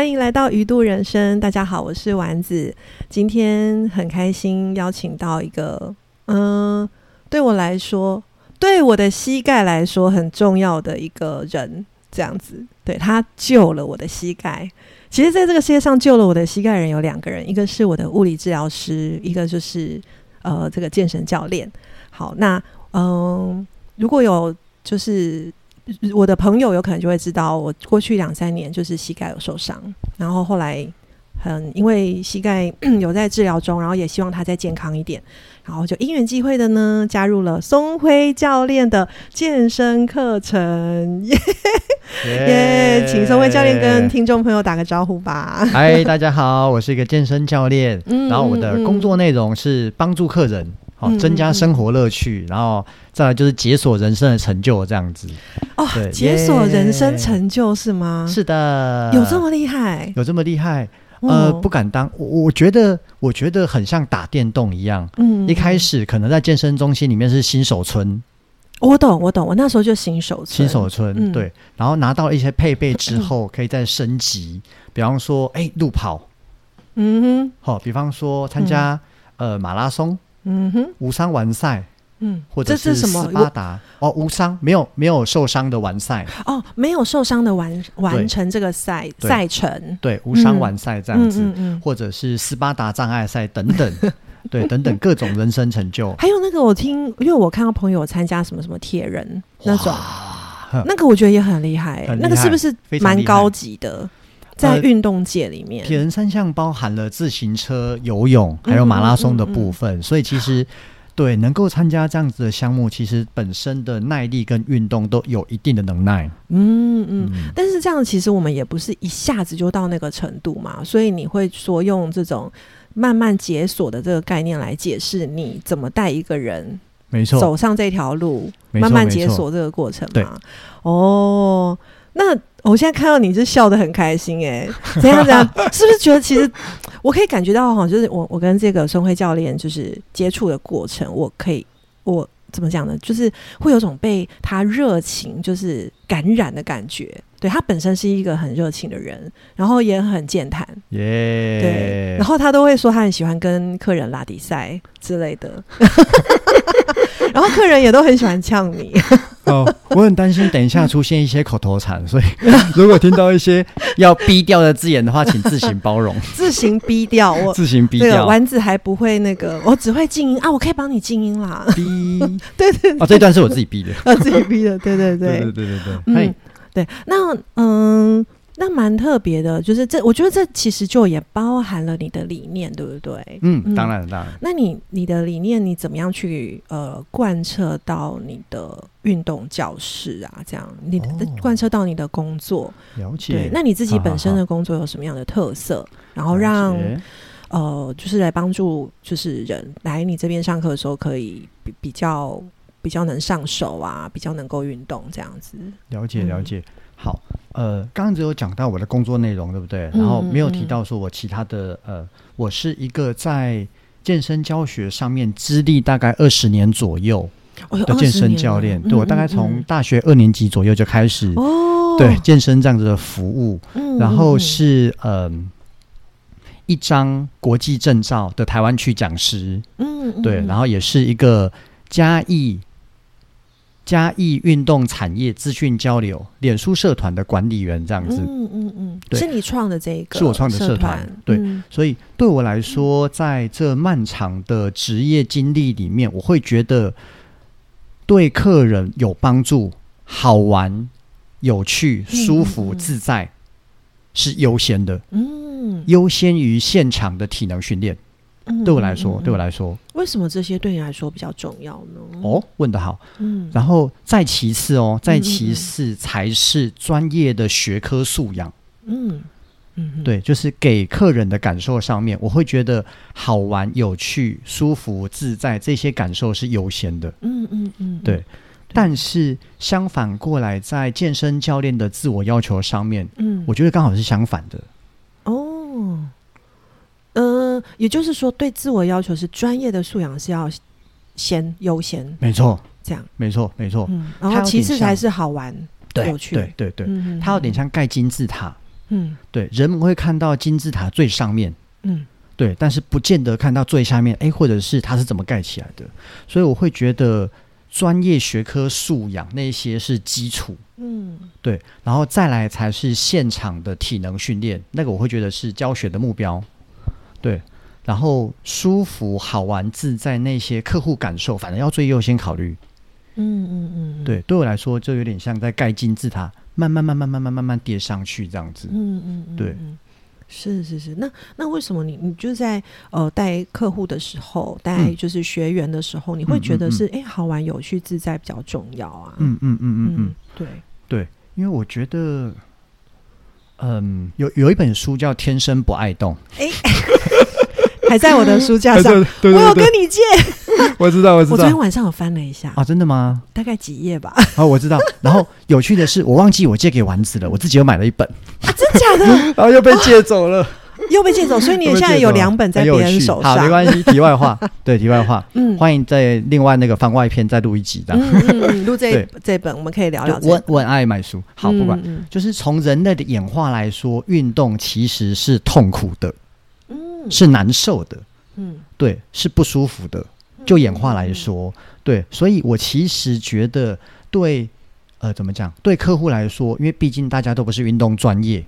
欢迎来到鱼度人生。大家好，我是丸子。今天很开心邀请到一个，嗯、对我来说，对我的膝盖来说很重要的一个人，这样子。对他救了我的膝盖。其实，在这个世界上救了我的膝盖人有两个人，一个是我的物理治疗师，一个就是呃这个健身教练。好，那嗯、如果有就是我的朋友有可能就会知道，我过去两三年就是膝盖有受伤，然后后来很因为膝盖 有在治疗中，然后也希望他再健康一点，然后就因缘际会的呢，加入了松辉教练的健身课程，耶耶！请松辉教练跟听众朋友打个招呼吧。嗨，大家好，我是一个健身教练，嗯然后我的工作内容是帮助客人，好、嗯增加生活乐趣，然后再来就是解锁人生的成就这样子。哦对，解锁人生成就是吗？是的，有这么厉害？有这么厉害？呃，哦。不敢当，我我觉得我觉得很像打电动一样。嗯一开始可能在健身中心里面是新手村，我懂，我懂，我那时候就新手村。新手村、嗯。对，然后拿到一些配备之后，可以再升级，比方说，哎，路跑，嗯哼。好、比方说参加、呃马拉松、哼，嗯哼，无伤完赛，嗯，或者是什么？斯？巴达哦，无伤，没有没有受伤的完赛，哦，没有受伤的完完成这个赛赛程，对，无伤完赛这样子，嗯嗯嗯。或者是斯巴达障碍赛等等，对，等等各种人生成就。还有那个我听，因为我看到朋友参加什么什么铁人那种，哼那个我觉得也很厉害、那个是不是蛮高级的？在呃运动界里面，铁人三项包含了自行车、游泳还有马拉松的部分，所以其实对能够参加这样子的项目，其实本身的耐力跟运动都有一定的能耐。嗯嗯。嗯，但是这样，其实我们也不是一下子就到那个程度嘛，所以你会说用这种慢慢解锁的这个概念来解释你怎么带一个人没错，走上这条路，慢慢解锁这个过程嘛。哦，那我现在看到你是笑得很开心哎、怎样怎样？是不是觉得其实我可以感觉到哈，就是我我跟这个孙辉教练就是接触的过程，我可以我怎么讲呢？就是会有种被他热情就是感染的感觉。对他本身是一个很热情的人，然后也很健谈，耶、对，然后他都会说他很喜欢跟客人拉比赛之类的，然后客人也都很喜欢呛你。哦，我很担心等一下出现一些口头禅，所以 如果听到一些要逼掉的字眼的话，请自行包容，自行逼掉我。自行逼这个掉。丸子还不会那个，我只会静音啊，我可以帮你静音啦。逼对对哦，这段是我自己逼的。啊，自己逼的，对对对，对对对对，嗯，对。那嗯，那蛮特别的，就是这，我觉得这其实就也包含了你的理念，对不对？嗯，嗯当然当然。那你你的理念，你怎么样去呃贯彻到你的运动教室啊？这样，你的、哦贯彻到你的工作，了解。对？那你自己本身的工作有什么样的特色？然后让呃，就是来帮助就是人来你这边上课的时候，可以比比较比较能上手啊，比较能够运动这样子。了解嗯了解。好，呃，刚刚只有讲到我的工作内容，对不对？嗯然后没有嗯提到说我其他的，呃，我是一个在健身教学上面资历大概二十年左右的健20年了身教练。对我大概嗯从大学二年级左右就开始嗯哦，对健身这样子的服务，嗯，然后嗯是嗯。一张国际证照的台湾区讲师，嗯嗯对，嗯然后也是一个嘉义嘉义运动产业资讯交流脸书社团的管理员这样子。嗯嗯嗯，对。是你创的这一个，是我创的社团对。嗯。所以对我来说，在这漫长的职业经历里面，我会觉得对客人有帮助、好玩、有趣、嗯舒服、嗯嗯。自在是优先的，嗯，优先于现场的体能训练。嗯对我来说，对我来说，为什么这些对你来说比较重要呢？哦，问得好。嗯，然后再其次哦，再嗯其次才是专业的学科素养。嗯嗯嗯，对，就是给客人的感受上面，我会觉得好玩、有趣、舒服、自在这些感受是优先的。嗯嗯嗯，对，但是相反过来，在健身教练的自我要求上面，嗯，我觉得刚好是相反的。哦，呃，也就是说，对自我要求是专业的素养是要先优先。没错，这样，没错，没错。嗯，然后其次才是好玩，对有趣。对对对，嗯它有点像盖金字塔。嗯。对，人们会看到金字塔最上面，嗯。对，但是不见得看到最下面，诶，或者是它是怎么盖起来的。所以我会觉得专业学科素养那些是基础，嗯。对，然后再来才是现场的体能训练，那个我会觉得是教学的目标，对。然后舒服、好玩、自在那些客户感受，反正要最优先考虑。嗯嗯嗯，对，对我来说，就有点像在盖金字塔，慢慢、慢慢、慢慢、慢慢叠上去这样子。嗯嗯嗯，对嗯，是是是。那那为什么你你就在呃带客户的时候，带嗯就是学员的时候，你会觉得是哎、诶好玩、有趣、自在比较重要啊？嗯嗯嗯嗯嗯，对，对，因为我觉得，嗯，有有一本书叫《天生不爱动》，哎 还在我的书架上，对我有跟你借。我知道，我我昨天晚上我翻了一下，啊，真的吗？大概几页吧？啊，我知道。然后有趣的是，我忘记我借给丸子了，我自己又买了一本，啊，真假的？然后又被借走了。又被借走，所以你现在有两本在别人手上。好，没关系。题外话，对，题外话，嗯欢迎在另外那个番外篇再录一集的。嗯 录这这本我们可以聊聊这个。就我我很爱买书，好，不管。就是从人类的演化来说，运动其实是痛苦的，嗯是难受的，嗯对，是不舒服的。就演化来说，对，所以我其实觉得对，呃，怎么讲？对客户来说，因为毕竟大家都不是运动专业嗯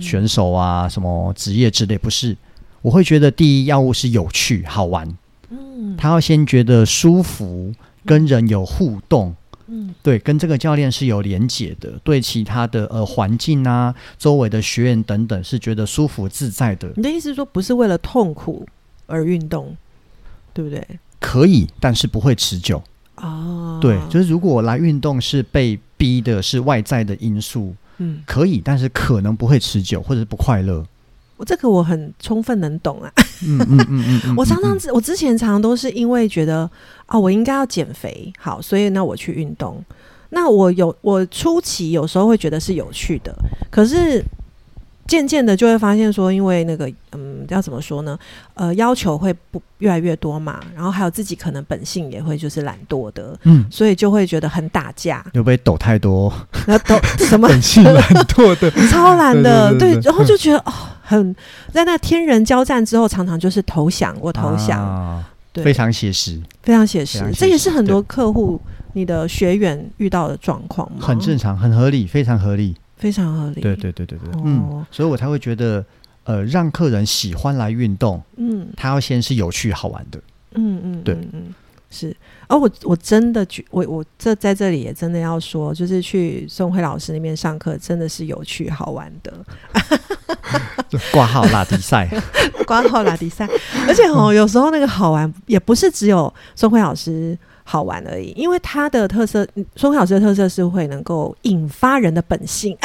选手啊，什么职业之类，不是。我会觉得第一要务是有趣好玩，嗯。他要先觉得舒服，跟人有互动，嗯。对，跟这个教练是有连结的，对其他的呃环境啊、周围的学员等等是觉得舒服自在的，你的意思是说不是为了痛苦而运动，对不对？可以，但是不会持久。哦，对，就是如果来运动是被逼的，是外在的因素，嗯，可以，但是可能不会持久，或者是不快乐。我这个我很充分能懂啊。嗯嗯嗯嗯嗯，我常常我之前常常都是因为觉得啊，我应该要减肥，好，所以那我去运动。那我有我初期有时候会觉得是有趣的，可是渐渐的就会发现说，因为那个嗯，要怎么说呢？呃，要求会不越来越多嘛，然后还有自己可能本性也会就是懒惰的，嗯，所以就会觉得很打架，有被抖太多，然后都什么？本性懒惰的，超懒的，对对对对。然后就觉得哦，很在那天人交战之后，常常就是投降，我投降，啊对，非常写实，非常写实这也是很多客户你的学员遇到的状况吗？很正常，很合理，非常合理。非常合理。对对对对对，哦嗯，所以我才会觉得，呃，让客人喜欢来运动，嗯他要先是有趣好玩的。嗯嗯，对嗯嗯是。而我我真的觉，我我这在这里也真的要说，就是去宋慧老师那边上课，真的是有趣好玩的。挂号拉迪赛，挂号拉迪赛，而且哦，有时候那个好玩也不是只有宋慧老师好玩而已，因为他的特色，嗯宋慧老师的特色是会能够引发人的本性。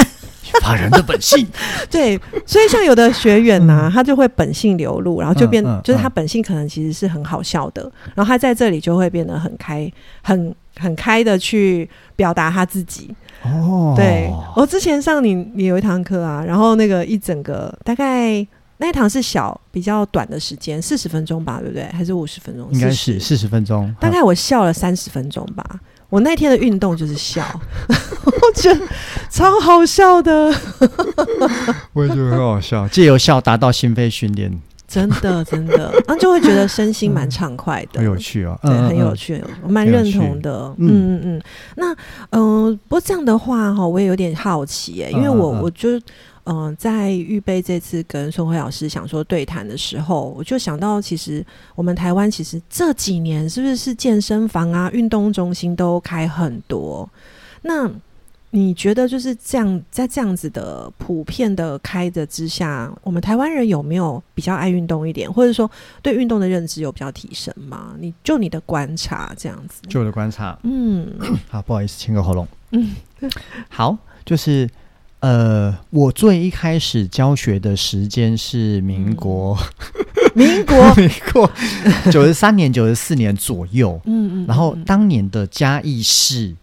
引发人的本性。对，所以像有的学员呐、他就会本性流露，然后就变，嗯嗯就是他嗯本性可能其实是很好笑的，然后他在这里就会变得很开，很很开的去表达他自己。哦，对我之前上你你有一堂课啊，然后那个一整个大概那一堂是小比较短的时间，四十分钟吧，对不对？还是五十分钟？应该是四十分钟，大概我笑了三十分钟吧。我那天的运动就是笑，我觉得超好笑的，我也觉得很好笑，借由笑达到心肺训练，真的真的，然后就会觉得身心蛮畅快的，很有趣哦，对，嗯很有。趣，我蛮认同的。嗯嗯。嗯。那嗯、呃不过这样的话哈，我也有点好奇耶，因为我我就嗯、呃在预备这次跟宋慧老师想说对谈的时候，我就想到，其实我们台湾其实这几年是不是是健身房啊、运动中心都开很多？那你觉得就是这样，在这样子的普遍的开的之下，我们台湾人有没有比较爱运动一点，或者说对运动的认知有比较提升吗？你就你的观察这样子，就我的观察，嗯 好，不好意思，清个喉咙。嗯好，就是呃，我最一开始教学的时间是民国，民国，民国 九十三年、九十四年左右。嗯嗯，然后嗯当年的嘉义市，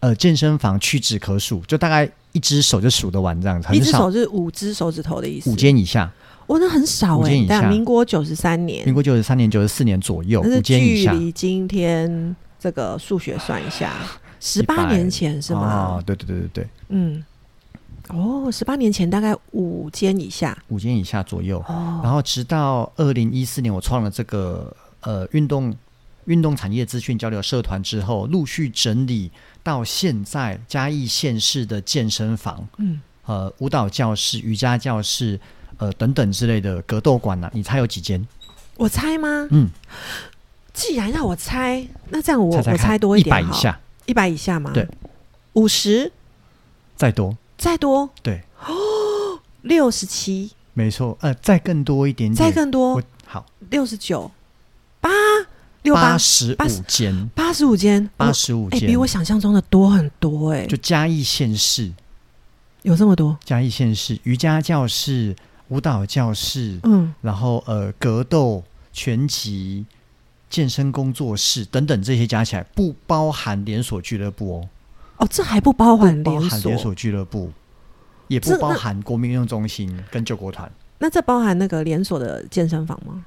呃，健身房屈指可数，就大概一只手就数得完这样子，一只手是五只手指头的意思，五间以下。哦，那很少哎、五间以下但民国九十三年，民国九十三年、九十四年左右，五间以下。距离今天这个数学算一下，十八年前是吗？哦，对对对对对。嗯哦，十八年前大概五间以下五间以下左右。哦，然后直到二零一四年，我创了这个呃运动运动产业资讯交流社团之后，陆续整理到现在嘉义县市的健身房、嗯，呃舞蹈教室、瑜伽教室、呃等等之类的格斗馆呢、你猜有几间？我猜吗？嗯，既然让我猜，那这样我我猜多一点一，百以下，一百以下吗？对，五十再多，再多？对。哦，六十七，没错，呃，再更多一点点，再更多？我好。六十九，八？六八？八十五间，八十五间，八十五哎，间，比我想象中的多很多哎，就嘉义县市，有这么多？嘉义县市瑜伽教室、舞蹈教室，嗯，然后呃格斗、拳击、健身工作室等等这些加起来，不包含连锁俱乐部哦，哦，这还不包含连锁含连，锁俱乐部，也不包含国民运动中心跟救国团。那这包含那个连锁的健身房吗？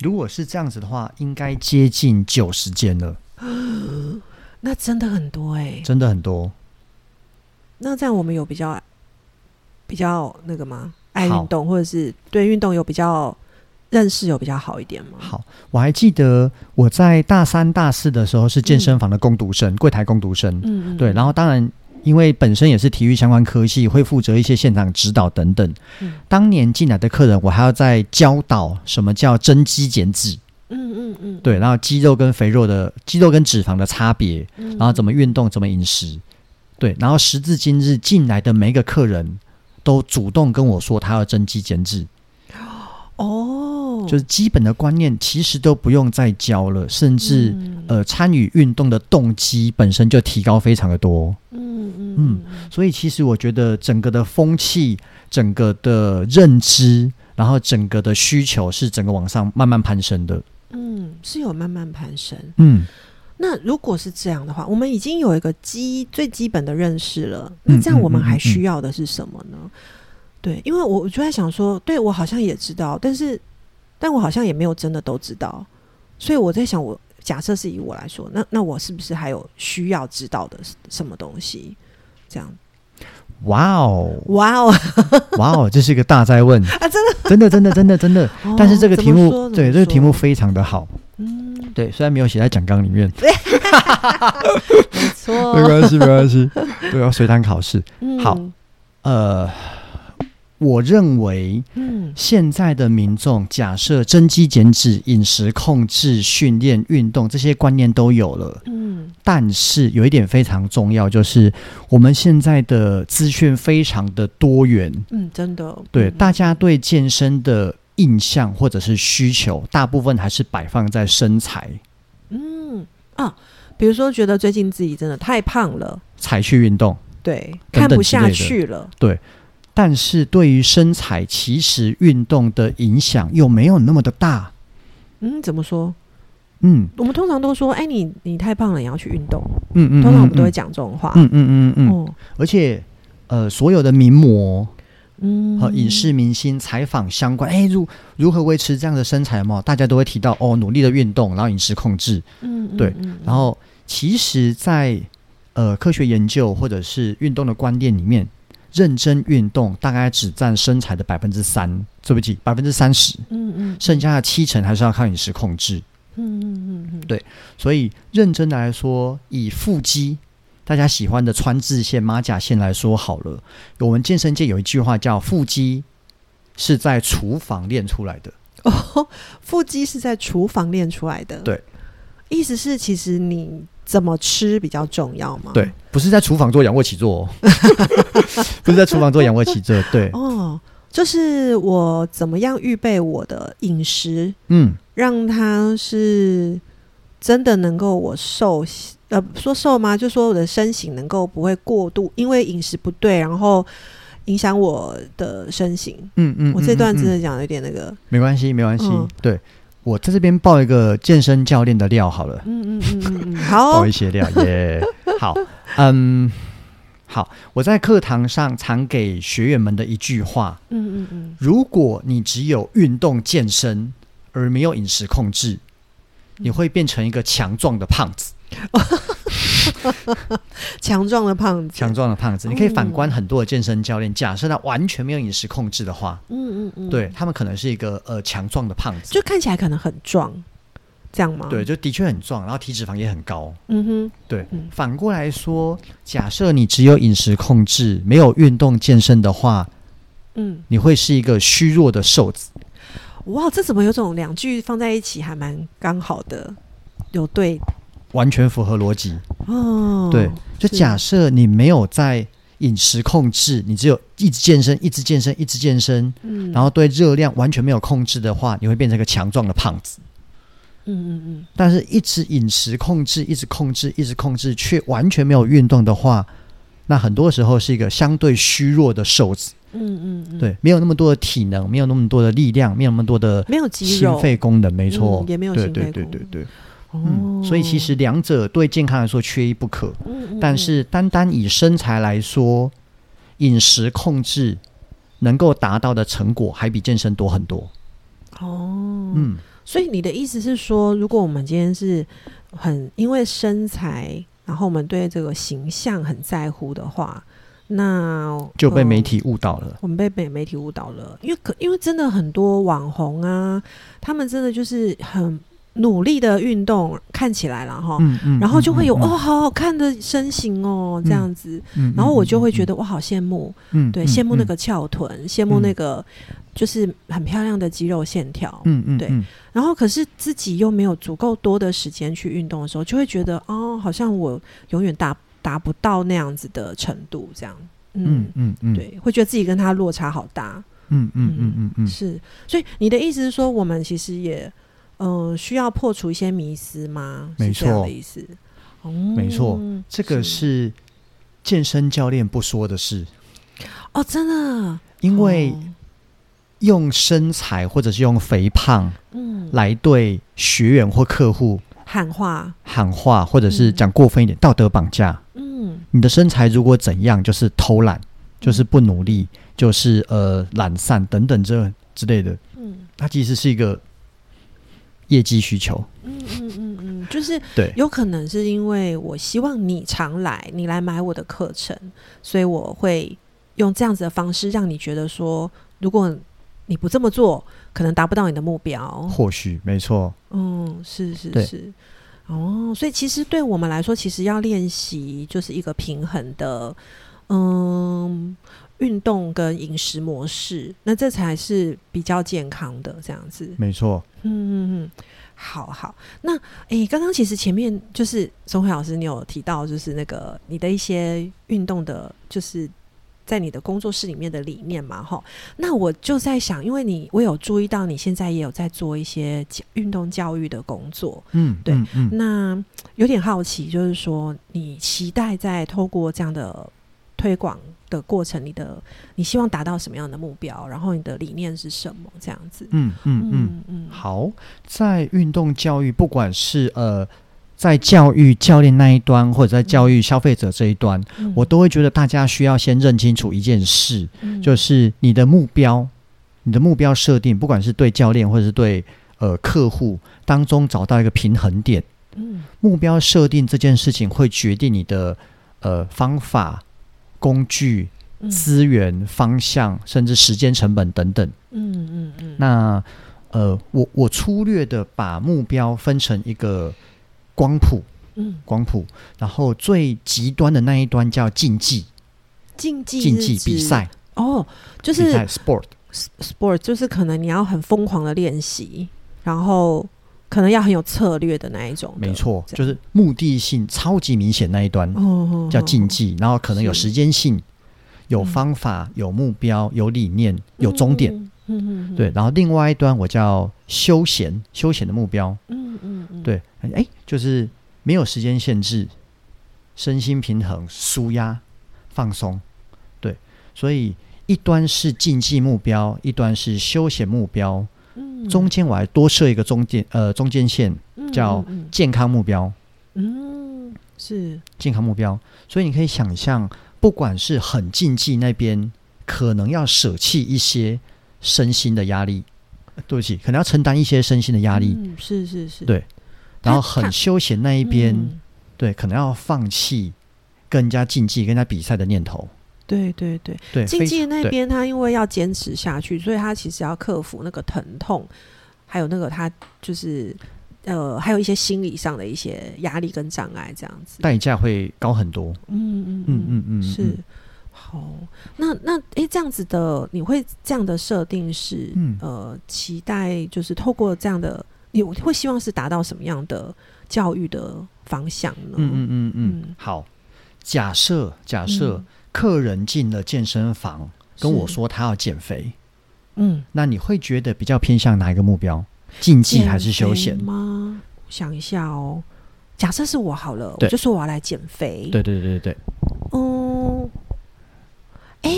如果是这样子的话，应该接近九十间了，那真的很多哎。真的很多。那这样我们有比较比较那个吗？爱好运动，或者是对运动有比较认识有比较好一点吗？好，我还记得我在大三、大四的时候是健身房的攻读生，柜台攻读生。嗯嗯，对，然后当然，因为本身也是体育相关科系，会负责一些现场指导等等。嗯。当年进来的客人，我还要再教导什么叫增肌减脂，嗯嗯嗯，对，然后肌肉跟肥肉的肌肉跟脂肪的差别，嗯，然后怎么运动，怎么饮食，对，然后时至今日进来的每一个客人都主动跟我说他要增肌减脂，哦，就是基本的观念其实都不用再教了，甚至、嗯呃参与运动的动机本身就提高非常的多。嗯嗯嗯所以其实我觉得整个的风气、整个的认知，然后整个的需求是整个往上慢慢攀升的。嗯，是有慢慢攀升。嗯，那如果是这样的话，我们已经有一个基最基本的认识了，嗯那这样我们还需要的是什么呢？对，因为我我就在想说，对我好像也知道，但是但我好像也没有真的都知道，所以我在想我。假设是以我来说，那那我是不是还有需要知道的什么东西？这样，哇哦，哇哦，哇哦，这是一个大灾问啊，真的，真的，真的，真的，真的。但是这个题目，哦对这个题目，非常的好。嗯，对，虽然没有写在讲纲里面，没错，没关系，没关系。对，要随堂考试。嗯好，呃，我认为嗯。现在的民众，假设增肌减脂、饮食控制、训练、运动这些观念都有了，嗯。但是有一点非常重要，就是我们现在的资讯非常的多元。嗯，真的，对，嗯。大家对健身的印象或者是需求，大部分还是摆放在身材。嗯。啊，比如说觉得最近自己真的太胖了，才去运动。对，等看不下去了，但是对于身材，其实运动的影响又没有那么的大。嗯，怎么说？嗯我们通常都说，哎，你你太胖了，你要去运动。嗯嗯，通常我们都会嗯讲这种话。嗯嗯嗯嗯，哦，而且呃，所有的名模嗯，和影视明星采访相关，哎，如如何维持这样的身材嘛？大家都会提到哦，努力的运动，然后饮食控制。嗯，嗯，对然后其实在，呃科学研究或者是运动的观念里面，认真运动大概只占身材的百分之三，对不起，百分之三十，嗯嗯，剩下的七成还是要靠饮食控制。嗯嗯嗯嗯，对所以认真的来说，以腹肌。大家喜欢的川字线、马甲线来说好了，我们健身界有一句话叫“腹肌是在厨房练出来的哦，腹肌是在厨房练出来的。对，意思是其实你怎么吃比较重要吗？”，对，不是在厨房做仰卧起坐、哦，不是在厨房做仰卧起坐，对，哦，就是我怎么样预备我的饮食，嗯，让它是真的能够我瘦，呃，说瘦吗？就说我的身形能够不会过度，因为饮食不对，然后影响我的身形。嗯嗯，我这段真的讲的有点那个，没关系，没关系。嗯对我在这边报一个健身教练的料好了，嗯嗯嗯 好爆一，些料耶。好，嗯，好，我在课堂上常给学员们的一句话：嗯嗯嗯，如果你只有运动健身而没有饮食控制，你会变成一个强壮的胖子。强壮的胖子，强壮的胖子。你可以反观很多的健身教练，假设他完全没有饮食控制的话，嗯嗯嗯，对他们可能是一个呃强壮的胖子，就看起来可能很壮，这样吗？对，，就的确很壮，然后体脂肪也很高。嗯哼，对，嗯反过来说，假设你只有饮食控制，没有运动健身的话，嗯，你会是一个虚弱的瘦子。哇，这怎么有种两句放在一起还蛮刚好的，有对完全符合逻辑。哦，对，就假设你没有在饮食控制，你只有一直健身、一直健身、一直健身，嗯，然后对热量完全没有控制的话，你会变成一个强壮的胖子。嗯嗯嗯，但是，一直饮食控制、一直控制、一直控制，却完全没有运动的话，那很多时候是一个相对虚弱的瘦子。嗯嗯嗯，，对，没有那么多的体能，没有那么多的力量，没有那么多的没有肌心，肺功能，没错。嗯，也没有对对心肺功能对对对，哦嗯，所以其实两者对健康来说缺一不可。嗯，嗯但是单单以身材来说，饮食控制能够达到的成果还比健身多很多。嗯哦，嗯，所以你的意思是说，如果我们今天是很因为身材，然后我们对这个形象很在乎的话，那就被媒呃体误导了。我们被被媒体误导了，因为可因为真的很多网红啊，他们真的就是很努力的运动，看起来了哈，嗯嗯然后就会有、嗯哦好好看的身形哦这样子，嗯然后我就会觉得我好羡慕，嗯，嗯对，羡慕那，个翘臀，羡慕那个就是很漂亮的肌肉线条，嗯嗯，对。嗯。然后可是自己又没有足够多的时间去运动的时候，就会觉得哦，好像我永远达达不到那样子的程度，这样，嗯嗯嗯，，对，会觉得自己跟他落差好大。嗯嗯嗯嗯。嗯，是，所以你的意思是说，我们其实也呃需要破除一些迷思吗？没错的意思。哦，没错这个是健身教练不说的事，哦，真的，因为哦。用身材或者是用肥胖嗯。来对学员或客户喊话，喊话，或者是嗯。讲过分一点，道德绑架。嗯。你的身材如果怎样，就是偷懒，就是不努力，就是呃懒散等等这之类的，嗯。它其实是一个业绩需求。嗯嗯嗯嗯，就是对，有可能是因为我希望你常来，你来买我的课程，所以我会用这样子的方式让你觉得说，如果你不这么做，可能达不到你的目标。或许没错。嗯，是是是。哦，所以其实对我们来说，其实要练习就是一个平衡的，嗯，运动跟饮食模式，那这才是比较健康的这样子。没错，嗯嗯嗯，好好。那诶，刚刚其实前面就是钟慧老师，你有提到就是那个你的一些运动的，就是在你的工作室里面的理念嘛，哈。那我就在想，因为你我有注意到你现在也有在做一些运动教育的工作，嗯，对嗯嗯，那有点好奇，就是说你期待在透过这样的推广的过程，你的你希望达到什么样的目标？然后你的理念是什么？这样子。嗯嗯嗯，嗯嗯，好，在运动教育，不管是呃。在教育教练那一端，或者在教育消费者这一端，嗯我都会觉得大家需要先认清楚一件事，嗯就是你的目标，你的目标设定，不管是对教练或者是对呃客户当中找到一个平衡点。嗯目标设定这件事情会决定你的呃方法、工具、嗯。资源、方向，甚至时间成本等等。嗯嗯嗯，那呃，我我粗略的把目标分成一个光谱，嗯。光谱，然后最极端的那一端叫竞技，竞技竞技比赛，哦，就是比赛 sport，sport，就是可能你要很疯狂的练习，然后可能要很有策略的那一种。没错，就是目的性超级明显那一端。哦，叫竞技，然后可能有时间性、有嗯方法、有目标、有理念、有终点。嗯。嗯对，然后另外一端我叫休闲，休闲的目标，嗯嗯嗯，对，哎，就是没有时间限制，身心平衡、舒压、放松，对，所以一端是竞技目标，一端是休闲目标，嗯中间我还多设一个中间呃中间线，叫嗯健康目标，嗯嗯是。健康目标，所以你可以想象，不管是很竞技那边，可能要舍弃一些身心的压力，呃对不起，可能要承担一些身心的压力，嗯是是是，对。然后很休闲那一边，嗯。对，可能要放弃跟人家竞技、跟人家比赛的念头。对对对，对，竞技非对那边他因为要坚持下去，所以他其实要克服那个疼痛，还有那个他就是呃，还有一些心理上的一些压力跟障碍，这样子。代价会高很多。嗯嗯嗯嗯嗯，是嗯好。那那诶，这样子的，你会这样的设定是、嗯呃，期待就是透过这样的，你会希望是达到什么样的教育的方向呢？嗯嗯嗯，好。假设假设嗯客人进了健身房，跟我说他要减肥，嗯，那你会觉得比较偏向哪一个目标？竞技还是休闲？吗？想一下哦。假设是我好了，我就说我要来减肥。，对对对对对。嗯，哎、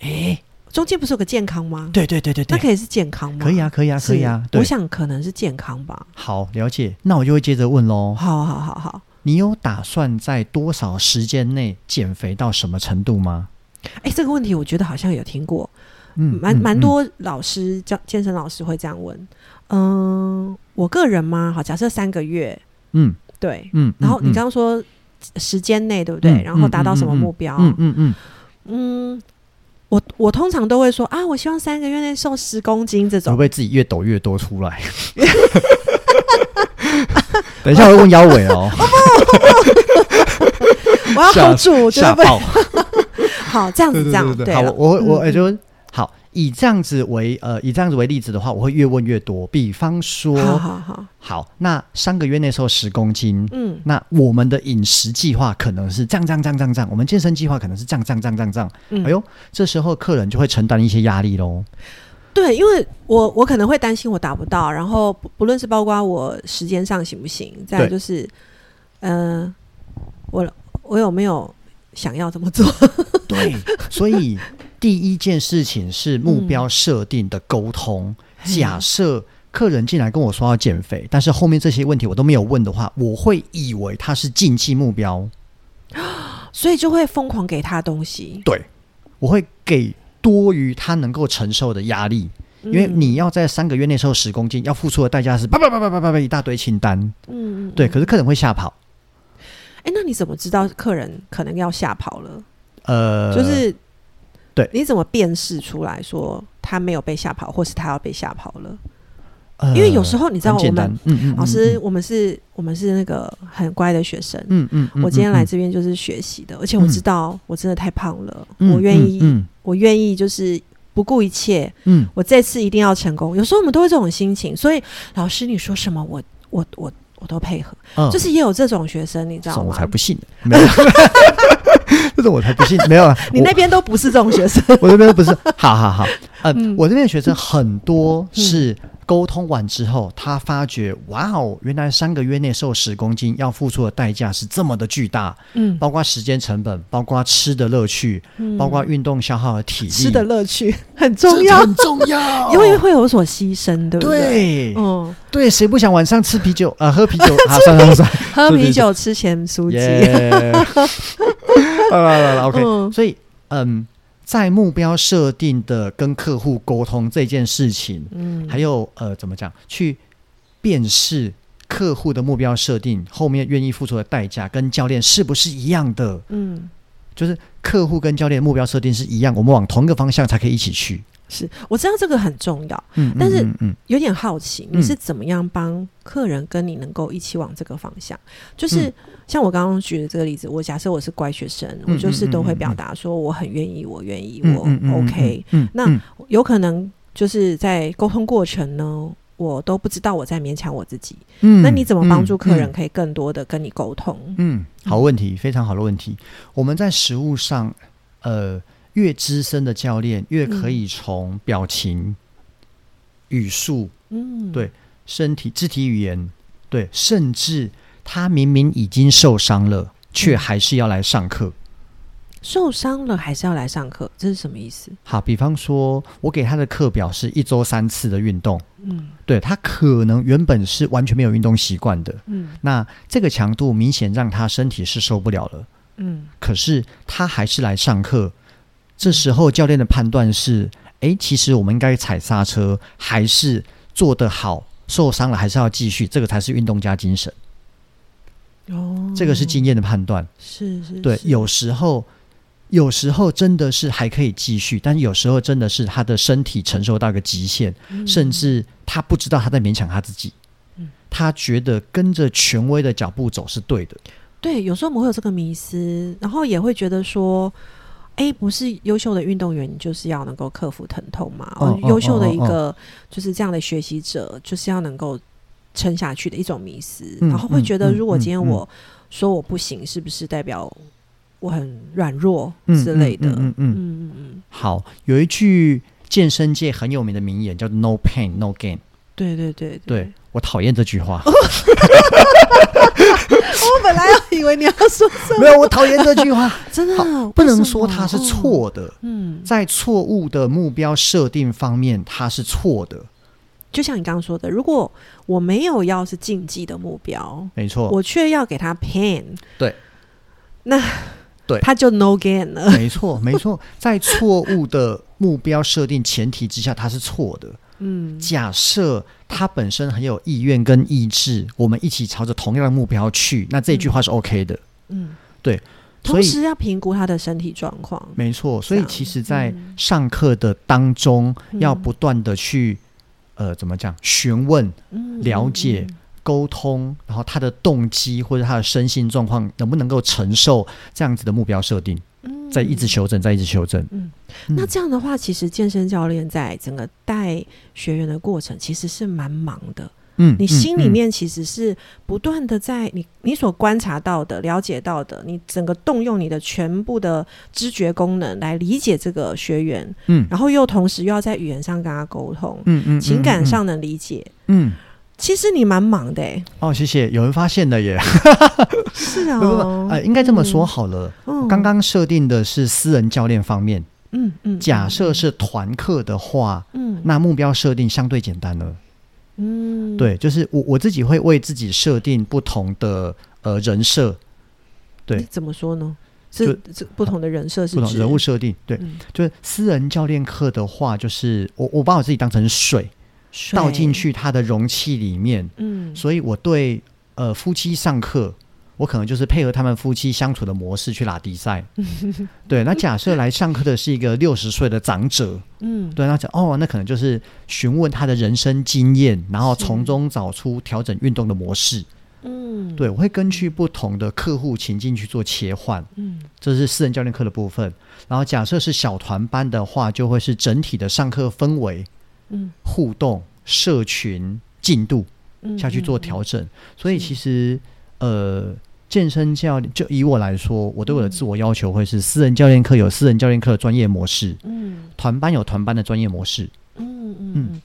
哎，中间不是有个健康吗？对对对对对，那可以是健康吗？可以啊，可以啊，可以啊。我，想可能是健康吧。好了解。那我就会接着问喽。好好好好，你有打算在多少时间内减肥到什么程度吗？哎、这个问题我觉得好像有听过，嗯，蛮蛮多老师教健身老师会这样问。嗯，我个人吗？好，假设三个月，嗯对。嗯。然后你嗯刚刚说时间内对不对？嗯然后达到什么目标？嗯嗯嗯，嗯，我我通常都会说啊，我希望三个月内瘦十公斤这种。会不会自己越抖越多出来？等一下我会问腰围哦，我要吓 hold 住，我觉得不吓爆！好，这样子这样好，了我我我嗯也就好，以这样子为呃，以这样子为例子的话，我会越问越多。比方说，好好好，好，那三个月那时候十公斤，嗯那我们的饮食计划可能是这样这样这样这样这样，我们健身计划可能是这样这样这样这样这样。嗯，哎呦，这时候客人就会承担一些压力喽。对，因为我我可能会担心我达不到，然后不不论是包括我时间上行不行，再就是，呃，我我有没有想要这么做？对，所以第一件事情是目标设定的沟通。假设客人进来跟我说要减肥，但是后面这些问题我都没有问的话，我会以为他是竞技目标。所以就会疯狂给他东西，对，我会给多于他能够承受的压力，因为嗯你要在三个月内瘦十公斤，要付出的代价是叭叭叭叭叭叭叭一大堆清单。嗯嗯，对，嗯可是客人会吓跑。哎，那你怎么知道客人可能要吓跑了？呃，就是对你怎么辨识出来说他没有被吓跑，或是他要被吓跑了？呃因为有时候你知道我们老师，嗯我们是我们是那个很乖的学生，嗯嗯嗯，我今天来嗯这边就是学习的，而且我知道我真的太胖了，嗯我愿意，嗯我愿意就是不顾一切，嗯我这次一定要成功。有时候我们都会这种心情，所以老师你说什么，我我我我都配合。嗯，就是也有这种学生，你知道吗我才？不信呢，没有，这种我才不信，没有啊，你那边都不是这种学生，我我这边不是，好好好，呃，嗯我这边的学生很多是沟通完之后，他发觉，哇哦，原来三个月内瘦十公斤要付出的代价是这么的巨大，嗯，包括时间成本，包括吃的乐趣，嗯。包括运动消耗的体力，吃的乐趣很重要，很重要，因为会有所牺牲，对不对？对。嗯，对，谁不想晚上吃啤酒？啊、喝啤酒。啊？算了算了，喝啤酒吃咸酥鸡，耶！好了好了，OK。嗯。所以，嗯，在目标设定的跟客户沟通这件事情，嗯，还有呃，怎么讲，去辨识客户的目标设定后面愿意付出的代价，跟教练是不是一样的？嗯。就是客户跟教练目标设定是一样，我们往同一个方向才可以一起去。是我知道这个很重要，嗯，但是有点好奇，嗯你是怎么样帮客人跟你能够一起往这个方向？就是、嗯像我刚刚举的这个例子，我假设我是乖学生，嗯我就是都会表达说我很愿意，我愿意，我 OK。嗯，那嗯有可能就是在沟通过程呢，我都不知道我在勉强我自己。嗯那你怎么帮助客人嗯可以更多的跟你沟通？嗯，好问题，非常好的问题。我们在实物上，呃，越资深的教练越可以从表情、语速、嗯，对身体、肢体语言，对，甚至他明明已经受伤了，却嗯还是要来上课。受伤了还是要来上课，这是什么意思？好，比方说，我给他的课表是一周三次的运动，嗯对他可能原本是完全没有运动习惯的，嗯那这个强度明显让他身体是受不了了。嗯可是他还是来上课。这时候教练的判断是：诶，其实我们应该踩刹车，还是做得好？受伤了还是要继续，这个才是运动家精神。哦，这个是经验的判断。是是，对，有时候有时候真的是还可以继续，但是有时候真的是他的身体承受到一个极限，嗯甚至他不知道他在勉强他自己。嗯他觉得跟着权威的脚步走是对的，对，有时候我们会有这个迷失，然后也会觉得说。哎，不是优秀的运动员，你就是要能够克服疼痛嘛？优秀的一个就是这样的学习者，就是要能够撑下去的一种迷思。嗯然后会觉得，嗯如果今天我说我不行，是不是代表我很软弱嗯之类的？嗯嗯嗯嗯嗯嗯嗯，好，有一句健身界很有名的名言叫 “No pain, no gain”。对对对对我讨厌这句话，我本来要以为你要说什么，没有，我讨厌这句话。真的不能说它是哦错的，嗯，在错误的目标设定方面，它是错的。就像你刚刚说的，如果我没有要是竞技的目标，没错，我却要给他 pain，对，那对他就 no gain 了。没错，没错，在错误的目标设定前提之下，它是错的。嗯，假设他本身很有意愿跟意志，我们一起朝着同样的目标去，那这句话是 OK 的。嗯，对，同时要评估他的身体状况。没错，所以其实，在嗯。上课的当中，嗯要不断的去呃，怎么讲，询问、嗯了解沟通，然后他的动机或者他的身心状况能不能够承受这样子的目标设定，嗯再一直修正，在一直修正。嗯嗯那这样的话，其实健身教练在整个带学员的过程，其实是蛮忙的。嗯你心里嗯面其实是不断的在你你所观察到的、了解到的，你整个动用你的全部的知觉功能来理解这个学员，嗯然后又同时又要在语言上跟他沟通，嗯嗯，情感上能理解。嗯，其实你蛮忙的、欸，哦，谢谢，有人发现了耶。是啊、不不不，呃，应该这么说好了。嗯刚刚设定的是私人教练方面，嗯嗯，假设是团课的话，嗯那目标设定相对简单了。嗯，对，就是我我自己会为自己设定不同的呃人设，对怎么说呢？就是这不同的人设是不同人物设定。对，嗯就是私人教练课的话，就是我我把我自己当成水水倒进，去它的容器里面，嗯所以我对呃夫妻上课。我可能就是配合他们夫妻相处的模式去拉迪赛，对。那假设来上课的是一个六十岁的长者，嗯对，那讲哦，那可能就是询问他的人生经验，然后从中找出调整运动的模式。嗯对，我会根据不同的客户情境去做切换，嗯这是私人教练课的部分。然后假设是小团班的话，就会是整体的上课氛围、嗯互动、社群进度嗯下去做调整。所以其实呃。健身教练，就以我来说，我对我的嗯自我要求会是：私人教练课有私人教练课的专业模式，嗯团班有团班的专业模式。嗯嗯嗯，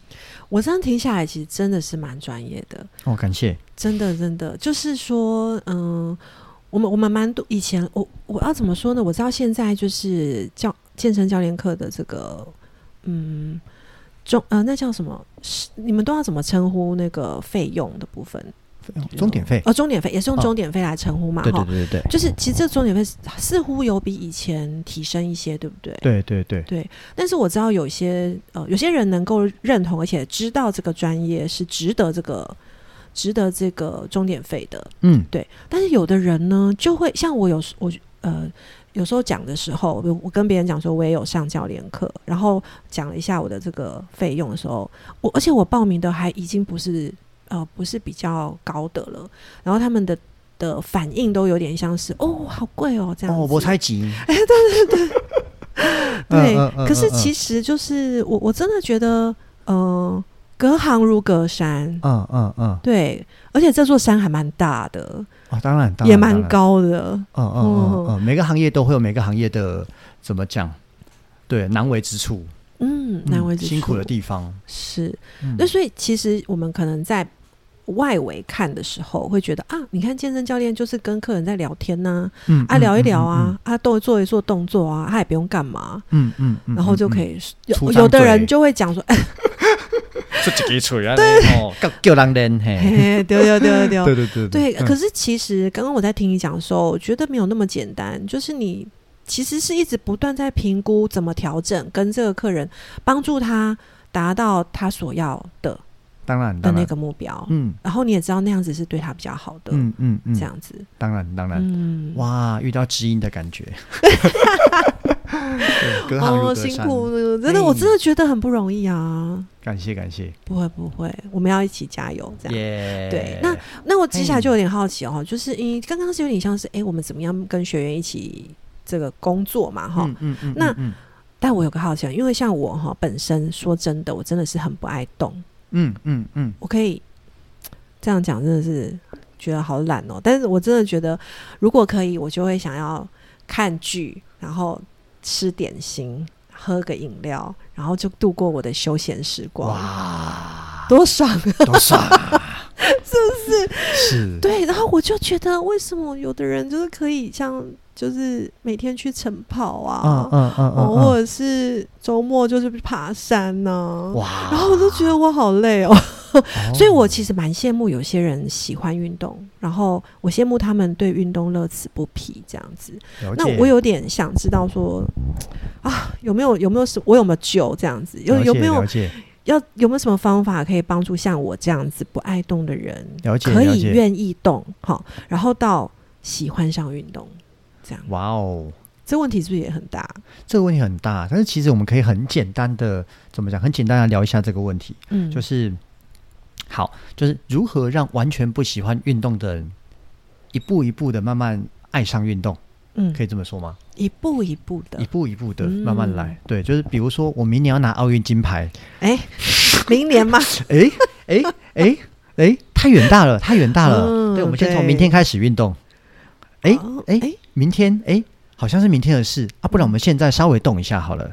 我这样听下来，其实真的是蛮专业的。哦，感谢。真的，真的，就是说，嗯，我们我们蛮多以前，我我要怎么说呢？我知道现在就是教健身教练课的这个，嗯，中呃，那叫什么？是你们都要怎么称呼那个费用的部分？钟点费，哦，钟点费也是用哦钟点费来称呼嘛？对对哈，对对对，就是其实这钟点费似乎有比以前提升一些，对不对？对对对，对，但是我知道有些呃，有些人能够认同，而且知道这个专业是值得这个值得这个钟点费的，嗯对。但是有的人呢，就会像我有时我呃有时候讲的时候，我我跟别人讲说我也有上教练课，然后讲了一下我的这个费用的时候，我而且我报名的还已经不是呃不是比较高的了，然后他们的。的反应都有点像是哦，好贵哦，这样子。哦，我猜急，对，嗯嗯可是嗯嗯其实就是我我真的觉得，呃，隔行如隔山，嗯嗯嗯，对，而且这座山还蛮大的，哦，当然，当然也蛮，高的，嗯嗯嗯嗯，每个行业都会有每个行业的怎么讲，对难为之处，嗯，嗯难为之处，辛苦的地方，是。嗯。那所以其实我们可能在外围看的时候，会觉得啊，你看健身教练就是跟客人在聊天呐、嗯啊，聊一聊啊，，啊，都做一做动作啊，他也不用干嘛，嗯嗯嗯，然后就可以以有有的人就会讲说，哎，出几个嘴啊，哦，叫叫人练嘿，嘿丢丢丢丢，对对对。对，嗯。可是其实刚刚我在听你讲的时候，我觉得没有那么简单，就是你其实是一直不断在评估怎么调整，跟这个客人帮助他达到他所要的当然，的那个目标，嗯。然后你也知道那样子是对他比较好的，嗯嗯嗯，这，样子，当然当然，嗯，哇，遇到知音的感觉，对，隔行如哦，隔山，辛苦了，真的，我真的觉得很不容易啊。感谢感谢，不会不会，我们要一起加油，这样。耶，对那那我接下来就有点好奇哦，就是因为刚刚是有点像是，哎，我们怎么样跟学员一起这个工作嘛，哈、嗯嗯嗯，那嗯。但我有个好奇，因为像我哈本身说真的，我真的是很不爱动，嗯嗯嗯，我可以这样讲，真的是觉得好懒哦。但是我真的觉得，如果可以，我就会想要看剧，然后吃点心，喝个饮料，然后就度过我的休闲时光，哇，多爽啊！多爽啊，是不是？是，对，然后我就觉得，为什么有的人就是可以像，就是每天去晨跑啊，嗯嗯嗯嗯哦，或者是周末就是爬山呢、嗯，哇，然后我就觉得我好累哦，哦。所以我其实蛮羡慕有些人喜欢运动，然后我羡慕他们对运动乐此不疲这样子。那我有点想知道说，啊，有没有有没有什我有没有救这样子？有有没有要有没有什么方法可以帮助像我这样子不爱动的人，了解。可以愿意动，好，然后到喜欢上运动，这样，哇哦，这问题是不是也很大？这个问题很大，但是其实我们可以很简单的怎么讲？很简单的聊一下这个问题，嗯，就是好，就是如何让完全不喜欢运动的人一步一步的慢慢爱上运动，嗯，可以这么说吗？一步一步的一，步一步的嗯。慢慢来。对，就是比如说我明年要拿奥运金牌，哎，明年吗？哎哎哎哎，太远大了，太远大了。嗯对，我们先从明天开始运动。哎哎哎，明天哎，好像是明天的事啊，不然我们现在稍微动一下好了。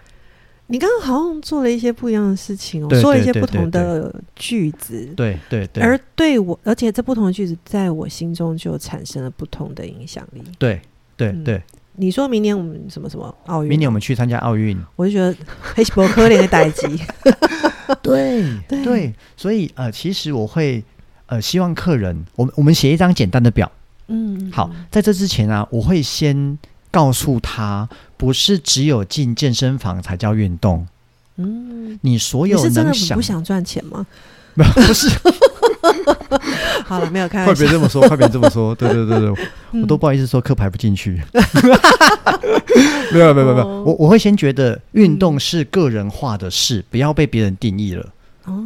你刚刚好像做了一些不一样的事情哦，对说了一些不同的句子，对对对，而对我，而且这不同的句子在我心中就产生了不同的影响力。对对嗯对，你说明年我们什么什么奥运，明年我们去参加奥运。我就觉得 黑伯可怜的代机，对 对对，所以呃，其实我会呃希望客人，我们我们写一张简单的表。嗯，好，在这之前啊，我会先告诉他，不是只有进健身房才叫运动，嗯，你所有你是真的能想不想赚钱吗？没 有不是，好了，没有开快玩笑。别，这么说，快别这么说，对对对对，嗯。我都不好意思说课排不进去。没有没有没有我我会先觉得运动是个人化的事，不要被别人定义了。哦，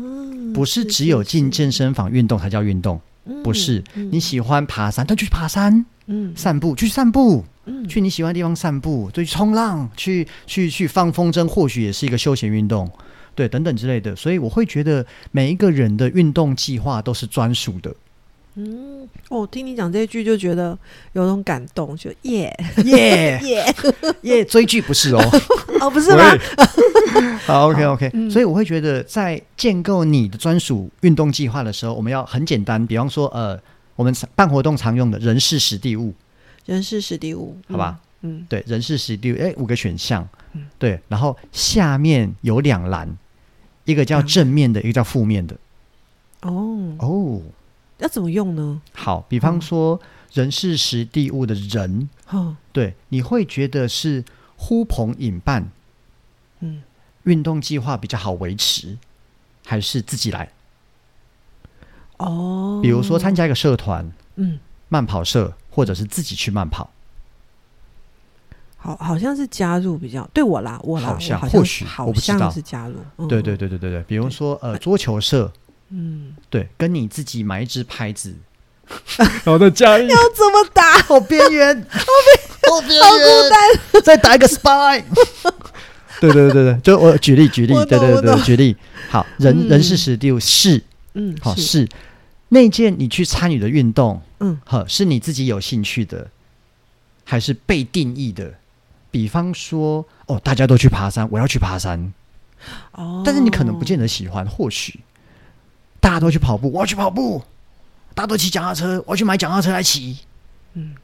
不是只有进健身房运动才叫运动，身不是。嗯你喜欢爬山，那就去爬山；嗯散步，去散步，嗯去你喜欢的地方散步，对，去冲浪，去去去放风筝，或许也是一个休闲运动，对，等等之类的。所以我会觉得每一个人的运动计划都是专属的。嗯，我，听你讲这一句就觉得有种感动，就耶。耶。耶，耶，追剧不是哦，哦，不是吗？好，OK OK，、嗯。所以我会觉得，在建构你的专属运动计划的时候，我们要很简单，比方说，呃，我们办活动常用的人事实地物，人事实地物，好吧？嗯，对，人事实地物，哎，五个选项。嗯，对，然后下面有两栏，一个叫正面的，一个叫负面的。嗯，哦，哦，要怎么用呢？好，比方说人事实地物的人，哦，对，你会觉得是呼朋引伴，嗯，运动计划比较好维持，还是自己来？哦，比如说参，加一个社团，嗯，慢跑社，或者是自己去慢跑。好，好像是加入比较对我啦，我啦，好像我或许好像是加入，嗯。对对，对对对对，比如说呃桌球社，嗯，对，跟你自己买一支拍子，然后再加一要怎么打？好边缘，好边好孤单，再打一个 spy。对对对对，就我举例举例，我对对对，举例。好，人嗯。人事实地是。嗯，好是，是。那件你去参与的运动，嗯，好是你自己有兴趣的，还是被定义的？比方说，哦，大家都去爬山，我要去爬山，哦，但是你可能不见得喜欢，或许大家都去跑步，我要去跑步；大家都骑脚踏车，我要去买脚踏车来骑。嗯，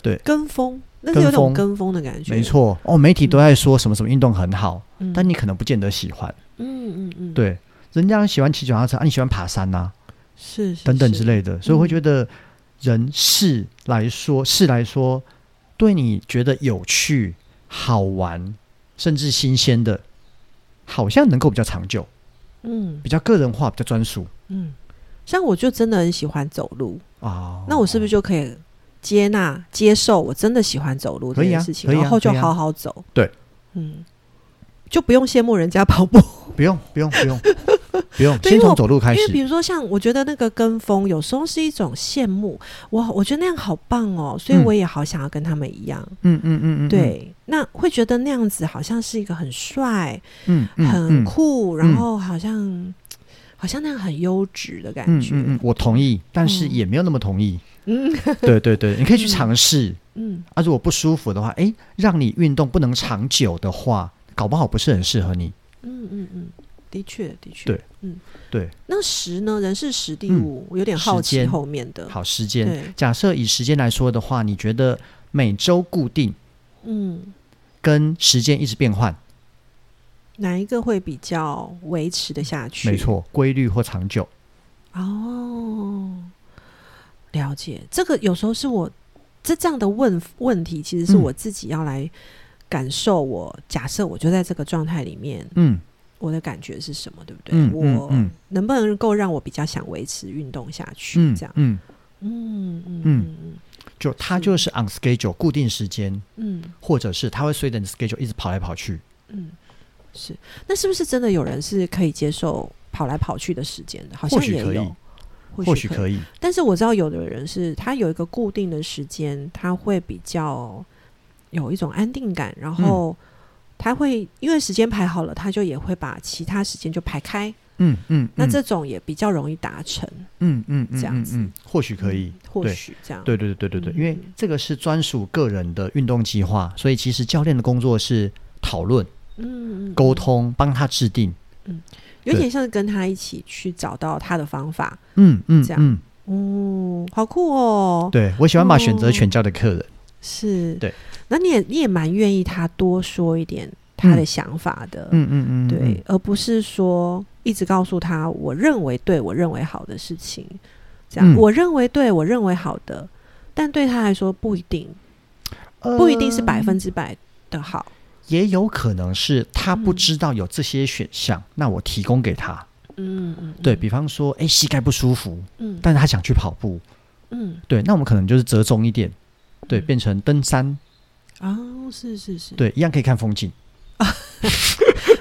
对。跟风，那是有种跟风。的感觉，没，错，哦，媒体都在说什么什么运动很好，嗯。但你可能不见得喜欢。嗯嗯嗯，，对，人家喜欢骑脚踏车，啊，你喜欢爬山呐、是是等等之类的，所以我会嗯。觉得人事来说，事来说，对你觉得有趣、好玩，甚至新鲜的，好像能够比较长久。嗯。比较个人化，比较专属。嗯，像我就真的很喜欢走路，啊。那我是不是就可以接纳、接受我真的喜欢走路这件事情，然后就好好走？对，嗯，就不用羡慕人家跑步，不用不用不用 不用，先从走路开始。因为比如说像我觉得那个跟风，有时候是一种羡慕，我我觉得那样好棒哦，所以嗯我也好想要跟他们一样。嗯嗯嗯嗯，对，那会觉得那样子好像是一个很帅、嗯，很嗯酷，然后好像、好像那样很优质的感觉。嗯嗯嗯，我同意，但是嗯也没有那么同意。嗯 对对对，你可以去嗯尝试。嗯啊，如果不舒服的话，哎，让你运动不能长久的话，搞不好不是很适合你。嗯嗯嗯，的确的确。对，嗯，对，那十呢？人是十第嗯五，我有点好奇后面的。好，时间。对，假设以时间来说的话，你觉得每周固定嗯，跟时间一直变换，哪一个会比较维持的下去？没。错，规律或长久？哦，了解。这个有时候是我这这样的问问题，其实是嗯我自己要来感受我。假设我就在这个状态里面，嗯我的感觉是什么？对不对？嗯我嗯能不能够让我比较想维持运动下去？嗯这样，嗯，嗯嗯嗯嗯就他就是 on schedule 固定时间，嗯或者是他会随着你 schedule 一直跑来跑去。嗯，是。那是不是真的有人是可以接受跑来跑去的时间的？好像或许可以也有，或许可以，但是我知道有的人是他有一个固定的时间，他会比较有一种安定感，然后他会因为时间排好了，他就也会把其他时间就排开。嗯嗯，嗯那这种也比较容易达成，嗯嗯嗯这样子或许可以嗯。或许这样。对对对对对，对因为这个是专属个人的运动计划，所以其实教练的工作是讨论、嗯，嗯沟，通，帮他制定。嗯有点像是跟他一起去找到他的方法。嗯嗯这样嗯，哦，好酷哦！对我喜欢把选择权交给客人。是，对。那你也你也蛮愿意他多说一点他的想法的，嗯嗯嗯，对，嗯，而不是说一直告诉他我认为对我认为好的事情，这样、嗯。我认为对我认为好的，但对他来说不一定，不一定是百分之百的好。也有可能是他不嗯。知道有这些选项，那我提供给他。嗯嗯，对比方说，哎，膝盖不舒服，嗯。但是他想去跑步，嗯。对，那我们可能就是折中一点，对，嗯变成登山，哦，是是是，对，一样可以看风景，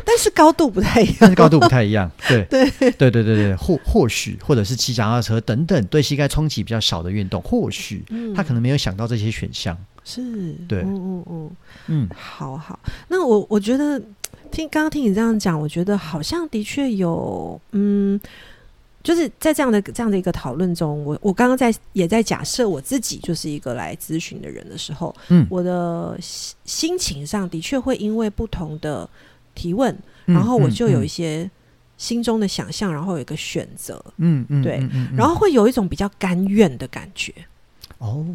但是高度不太一样，但是高度不太一样，对，对。对对对对，或或许或者是骑脚踏车等等，对膝盖冲击比较少的运动，或许嗯。他可能没有想到这些选项，是，对。嗯嗯嗯。嗯。好好，那我我觉得听刚刚听你这样讲，我觉得好像的确有，嗯，就是在这样的这样的一个讨论中，我我刚刚在也在假设我自己就是一个来咨询的人的时候，嗯，我的心心情上的确会因为不同的提问，嗯然后我就有一嗯些心中的想象，然后有一个选择，嗯嗯，对然后会有一种比较甘愿的感觉，哦，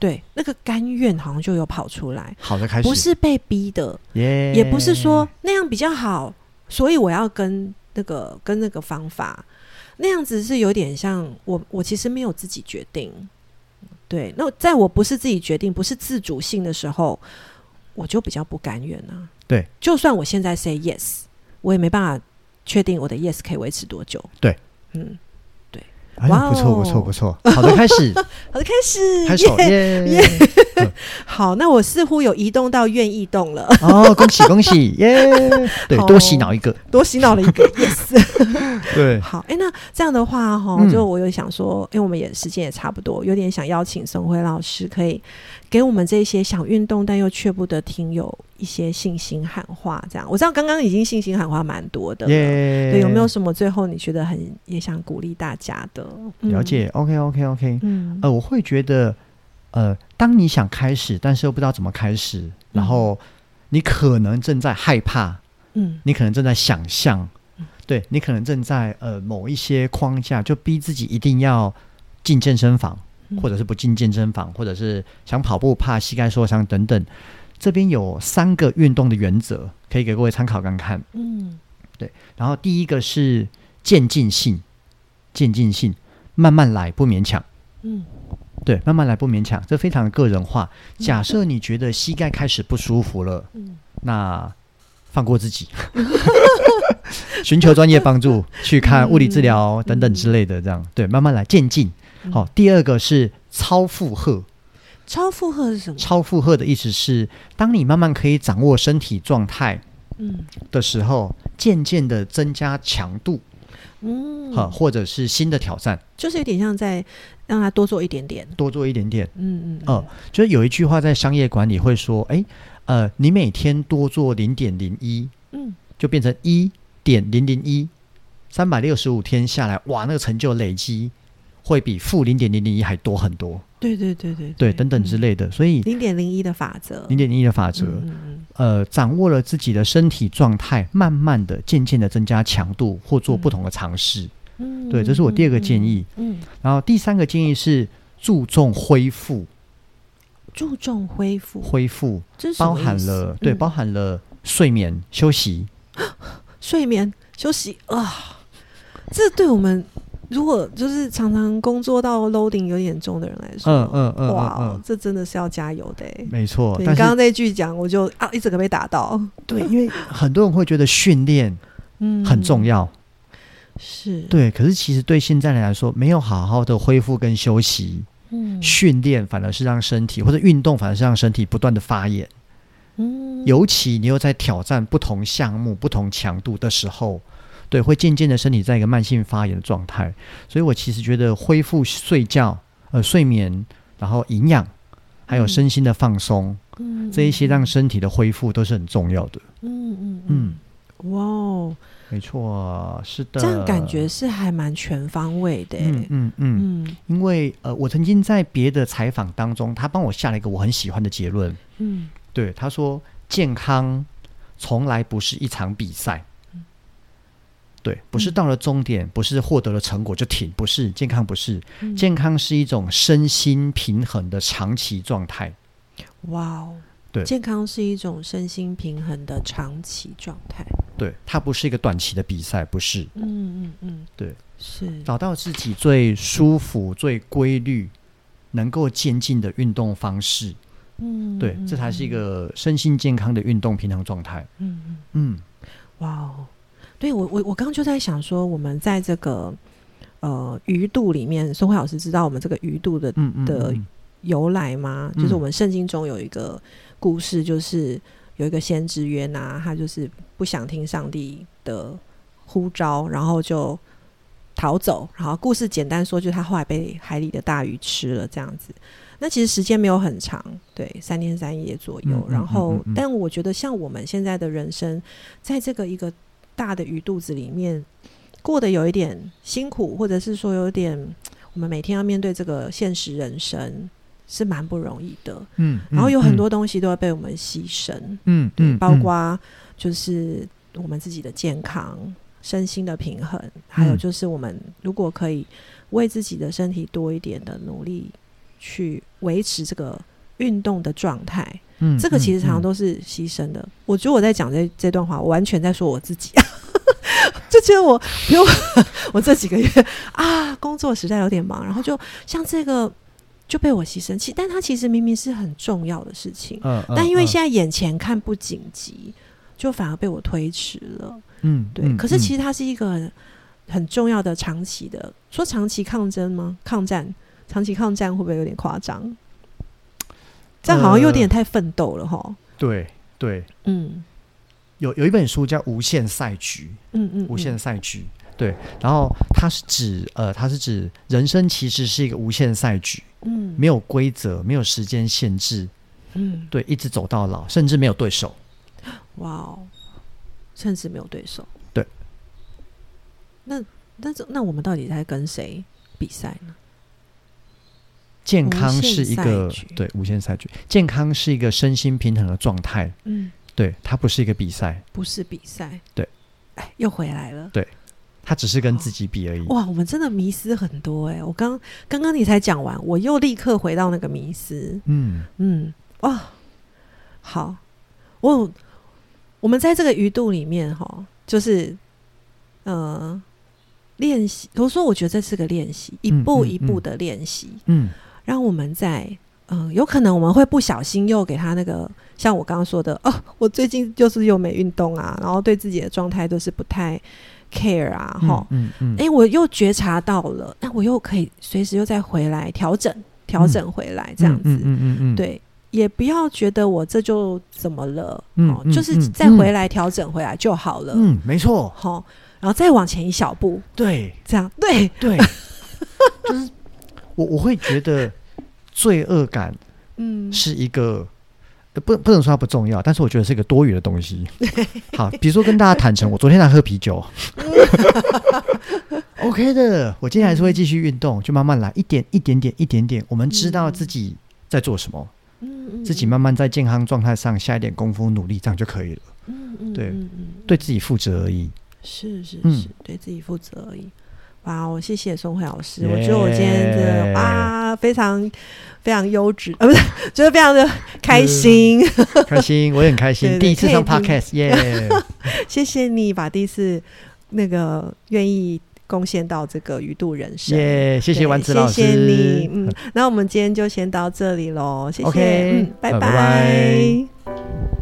对，那个甘愿好像就有跑出来。好的开始，不是被逼的，耶，也不是说那样比较好，所以我要跟那个跟那个方法那样子是有点像我我其实没有自己决定，对，那在我不是自己决定，不是自主性的时候，我就比较不甘愿啊。对，就算我现在 say yes，我也没办法确定我的 yes 可以维持多久。对，嗯，哎哇哦。不错不错不错，好的开始，好的，开始，开始。耶。耶！好，那我似乎有移动到愿意动了，哦，恭喜恭喜。耶！对，多洗脑一个，多洗脑了一个 yes。对，好，哎、那这样的话哈，嗯。就我有想说，因为我们也时间也差不多，有点想邀请宋辉老师，可以给我们这些想运动但又却不得听有一些信心喊话。这样，我知道刚刚已经信心喊话蛮多的！对，有没有什么最后你觉得很也想鼓励大家的？嗯了，解？OK OK OK，嗯呃，我会觉得，呃，当你想开始，但是又不知道怎么开始，然后你可能正在害怕，嗯你可能正在想象嗯，对你可能正在呃某一些框架，就逼自己一定要进健身房，嗯或者是不进健身房，或者是想跑步怕膝盖受伤等等。这边有三个运动的原则，可以给各位参考看看。嗯对然后第一个是渐进性，渐进性，慢慢来，不勉强。嗯对，慢慢来，不勉强，这非常的个人化。假设你觉得膝盖开始不舒服了，嗯，那放过自己，寻求专业帮助，去看物理治疗嗯等等之类的，这样对，慢慢来渐进。好、第二个是超负荷，超负荷是什么？超负荷的意思是，当你慢慢可以掌握身体状态嗯。的时候，渐渐的增加强度，嗯，好、或者是新的挑战，就是有点像在让他多做一点点。多做一点点。嗯嗯嗯，就是有一句话在商业管理会说，哎，呃，你每天多做零点零一，嗯。就变成一点零零一，三百六十五天下来，哇，那个成就累积会比负零点零零一还多很多，对对对对对，等等之类的。所以零点零一的法则，零点零一的法则，嗯呃，掌握了自己的身体状态，慢慢的、渐渐的增加强度，或做不同的尝试。嗯。对这是我第二个建议。嗯，嗯。然后第三个建议是注重恢复，注重恢复，恢复包含了对，嗯包含了睡眠、休息。睡眠休息啊，这对我们如果就是常常工作到 loading 有点重的人来说，嗯嗯嗯哇，嗯嗯，这真的是要加油的欸。没错。你但刚刚那句讲，我就啊一整个被打到，对，因为很多人会觉得训练嗯，很重要，是，对。可是其实对现在人来说，没有好好的恢复跟休息，嗯训练反而是让身体或者运动反而是让身体不断的发炎。嗯尤其你又在挑战不同项目、不同强度的时候，对，会渐渐的身体在一个慢性发炎的状态。所以我其实觉得恢复睡觉、呃睡眠，然后营养，还有嗯身心的放松，嗯这一些让身体的恢复都是很重要的。嗯嗯嗯嗯，哇哦，没错，是的。这样感觉是还蛮全方位的欸，嗯嗯嗯，嗯因为呃，我曾经在别的采访当中，他帮我下了一个我很喜欢的结论。嗯对，他说健康从来不是一场比赛。对，不是嗯到了终点，不是获得了成果就停，不是健康，不是。嗯。健康是一种身心平衡的长期状态。哇哦，对。健康是一种身心平衡的长期状态。对，它不是一个短期的比赛，不是。嗯嗯嗯，对，是，找到自己最舒服、最规律、能够渐进的运动方式，嗯，对，这才是一个身心健康的运动平衡状态。嗯嗯，嗯。哇哦，对我我我刚刚就在想说，我们在这个呃鱼肚里面，宋慧老师知道我们这个鱼肚的的嗯由来吗？嗯就是我们圣经中有一个故事，就是有一个先知约拿，他就是不想听上帝的呼召，然后就逃走。然后故事简单说，就是他后来被海里的大鱼吃了，这样子。那其实时间没有很长，对，三天三夜左右。然后，嗯嗯嗯但我觉得像我们现在的人生，在这个一个大的鱼肚子里面，过得有一点辛苦，或者是说有点，我们每天要面对这个现实人生。是蛮不容易的，嗯，然后有很多嗯。东西都要被我们牺牲，嗯嗯，包嗯。括就是我们自己的健康、身心的平衡，还有嗯。就是我们如果可以为自己的身体多一点的努力，去维持这个运动的状态，嗯这个其实常常嗯都是牺牲的。我觉得我在讲这这段话，我完全在说我自己。就觉得我，比如我这几个月啊，工作实在有点忙，然后就像这个就被我牺牲。其但它其实明明是很重要的事情，嗯，嗯但因为嗯现在眼前看不紧急，就反而被我推迟了。嗯对，可是其实实它是一个很很重要的长期的，说长期抗争吗？抗战，长期抗战会不会有点夸张？这样好像有点太奋斗了哈。对对，嗯有有一本书叫《无限赛局》，嗯嗯，无限赛局。对，然后它是指呃，它是指人生其实是一个无限赛局，嗯没有规则，没有时间限制，嗯，对，一直走到老，甚至没有对手。哇哦，甚至没有对手。对，那那这那我们到底在跟谁比赛呢？健康是一个对无限赛局，健康是一个身心平衡的状态，嗯，对，它不是一个比赛，不是比赛。对，哎，又回来了。对。它只是跟自己比而已。哇，我们真的迷失很多哎、我刚刚刚你才讲完，我又立刻回到那个迷失。嗯。嗯，哇，好，我我们在这个鱼肚里面哈，就是呃练习。我说，我觉得这是个练习，一嗯步嗯一步的练习，嗯让我们在嗯，有可能我们会不小心又给他那个，像我刚刚说的，哦，我最近就是又没运动啊，然后对自己的状态都是不太 care 啊，哈，嗯嗯，哎、我又觉察到了，那我又可以随时又再回来调整，调整回来这样子，嗯嗯嗯嗯，对，也不要觉得我这就怎么了，哦，嗯嗯就是嗯再回来调整回来就好了，嗯，没错，好、然后再往前一小步，对。这样对，对，就是我我会觉得罪恶感嗯，是一个。呃不，不能说它不重要，但是我觉得是一个多余的东西。好，比如说跟大家坦诚，我昨天在喝啤酒，OK 的。我今天还是会继续运动，就慢慢来，一点一点点一点点。我们知道自己在做什么，自己慢慢在健康状态上下一点功夫努力，这样就可以了。嗯嗯对对自己负责而已。是是嗯是，对自己负责而已。哇，我谢谢宋慧老师，我觉得我今天真的耶哇，非常非常优质，呃，不是，觉得非常的开心。开心，我也很开心，对对第一次上 Podcast，耶！谢谢你把第一次那个愿意贡献到这个鱼度人生。耶，谢谢对丸子老师，谢谢你。嗯，那我们今天就先到这里喽，谢谢嗯，拜拜